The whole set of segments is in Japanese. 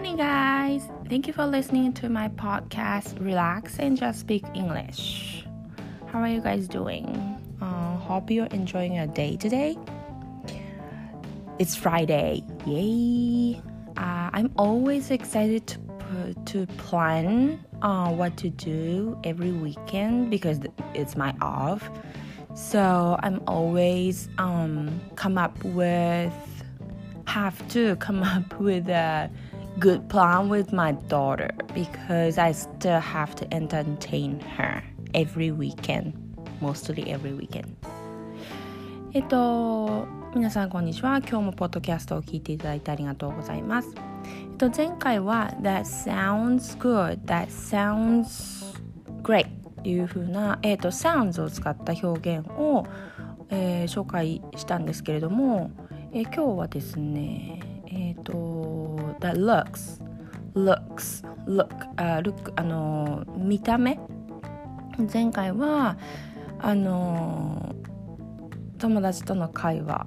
morning, guys. Thank you for listening to my podcast, Relax and Just Speak English. How are you guys doing? Uh, hope you're enjoying your day today. It's Friday. Yay! Uh, I'm always excited to, to plan uh, what to do every weekend because it's my off. So I'm always um, come up with have to come up with a good plan with my daughter because I still have to entertain her every weekend, mostly every weekend. えっと、皆さんこんにちは。今日もポッドキャストを聞いていただいてありがとうございます。えっと、前回は That sounds good, that sounds great っていう風な、えっと、sounds を使った表現を、えー、紹介したんですけれども、えー、今日はですねえっ、ー、と that looks looks look あ look あの見た目？前回はあの友達との会話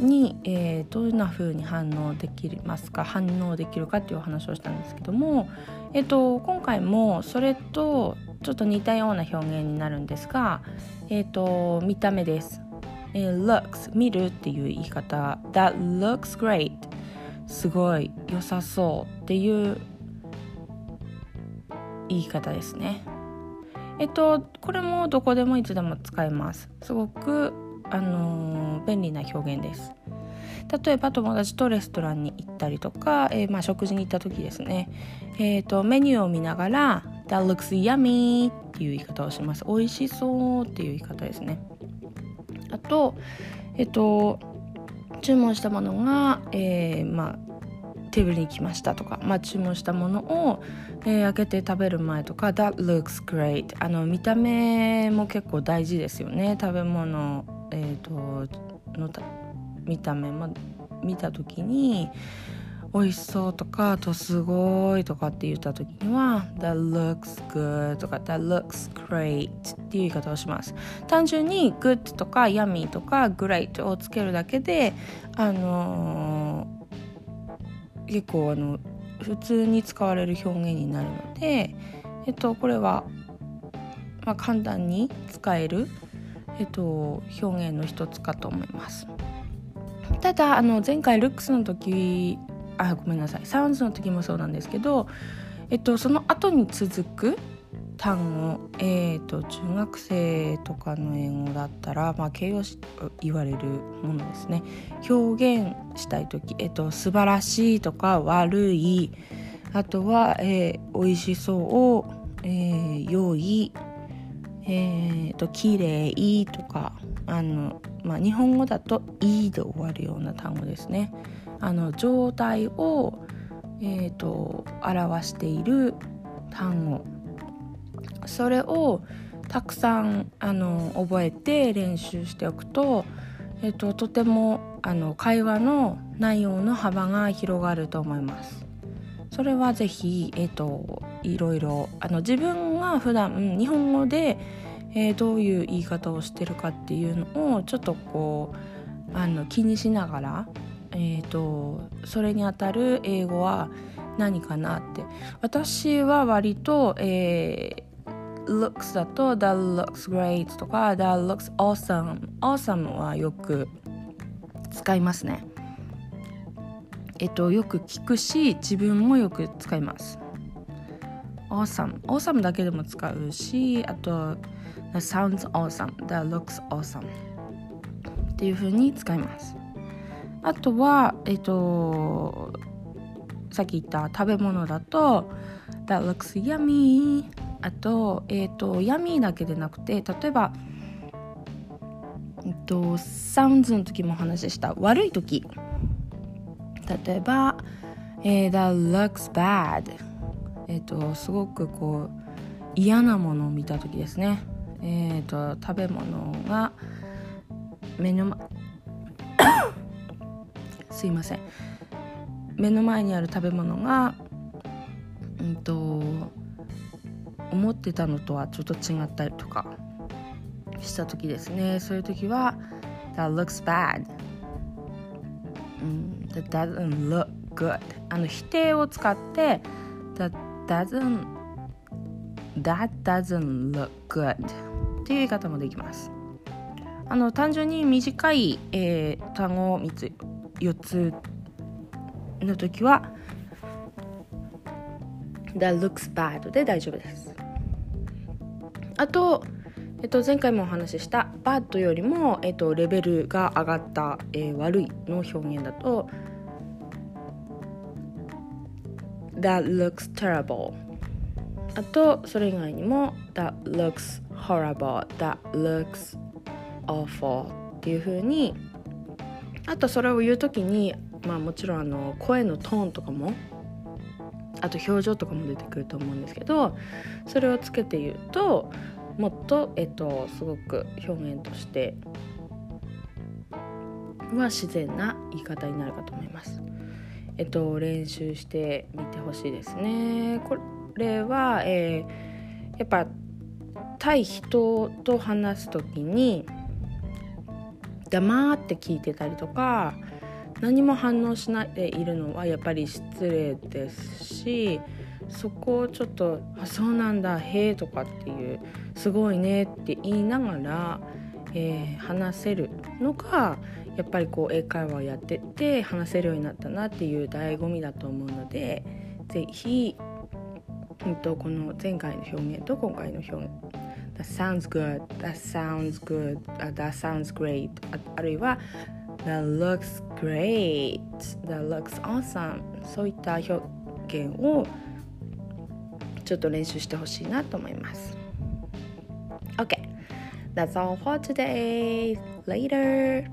に、えー、どんな風に反応できますか？反応できるかっていうお話をしたんですけども、えーと、今回もそれとちょっと似たような表現になるんですが、えーと見た目です。え looks 見るっていう言い方。That looks great. すごい良さそうっていう言い方ですね。えっとこれもどこでもいつでも使えます。すごくあのー、便利な表現です。例えば友達とレストランに行ったりとか、えー、まあ、食事に行った時ですね、えーと、メニューを見ながら「That looks yummy」っていう言い方をします。美味しそうっていう言い方ですね。あとえっと注文したものが、えー、まあテーブルに来ましたとか、まあ、注文したものを、えー、開けて食べる前とか「That looks great」あの見た目も結構大事ですよね。食べ物、えーとの見た目も見た時に美味しそうとかあとすごいとかって言った時には That looks good とか That looks great っていう言い方をします。単純に good とか yummy とか great をつけるだけであのー、結構あの普通に使われる表現になるのでえっとこれは、まあ、簡単に使えるえっと表現の一つかと思います。ただあの前回ルックスの時あごめんなさい。サウンズの時もそうなんですけど、えっと、その後に続く単語、えーと、中学生とかの英語だったら、まあ、形容詞と言われるものですね表現したい時、えーと、素晴らしいとか悪いあとは、えー、美味しそう、えー、良い、えーと、綺麗とかあの、まあ、日本語だと「いい」で終わるような単語ですね。あの状態を、えーと、表している単語それをたくさんあの覚えて練習しておくと,、えーと、とてもあの会話の内容の幅が広がると思います。それはぜひ、えーと、いろいろあの自分が普段日本語で、えー、どういう言い方をしてるかっていうのをちょっとこうあの気にしながらえーと、それにあたる英語は何かなって私は割と、えー、looks だと that looks great とか that looks awesome awesome はよく使いますねえっとよく聞くし自分もよく使います awesome awesome だけでも使うしあと that sounds awesome that looks awesome っていう風に使いますあとはえっ、とさっき言った食べ物だと That looks yummy あとえっ、と yummy だけでなくて例えばえっとサウンズの時もお話しした悪い時。例えば、えー、That looks bad えっ、とすごくこう嫌なものを見た時ですね。えっ、と食べ物が目の前 すいません。目の前にある食べ物が思ってたのとはちょっと違ったりとかした時ですね。そういう時は That looks bad、うん、That doesn't look good. あの否定を使って that doesn't that doesn't look good. っていう言い方もできます。あの単純に短い、えー、単語3つ4つの時は That looks bad で大丈夫です。あと、えっと、前回もお話しした bad よりも、えっと、レベルが上がった、えー、悪いの表現だと That looks terrible. あとそれ以外にも That looks horrible. That looks awful. っていう風にあとそれを言う時にまあもちろんあの声のトーンとかもあと表情とかも出てくると思うんですけどそれをつけて言うともっと、えっと、すごく表現としては自然な言い方になるかと思います。えっと、練習してみてほしいですね。これは、えー、やっぱ対人と話す時に黙って聞いてたりとか何も反応しないでいるのはやっぱり失礼ですしそこをちょっと「あそうなんだへえ」とかっていう「すごいね」って言いながら、えー、話せるのがやっぱりこう英会話をやってて話せるようになったなっていう醍醐味だと思うので是非、うんと、この前回の表現と今回の表現 That sounds good, that sounds good, that sounds great あるいは That looks great, that looks awesome そういった表現をちょっと練習してほしいなと思います OK That's all for today. Later.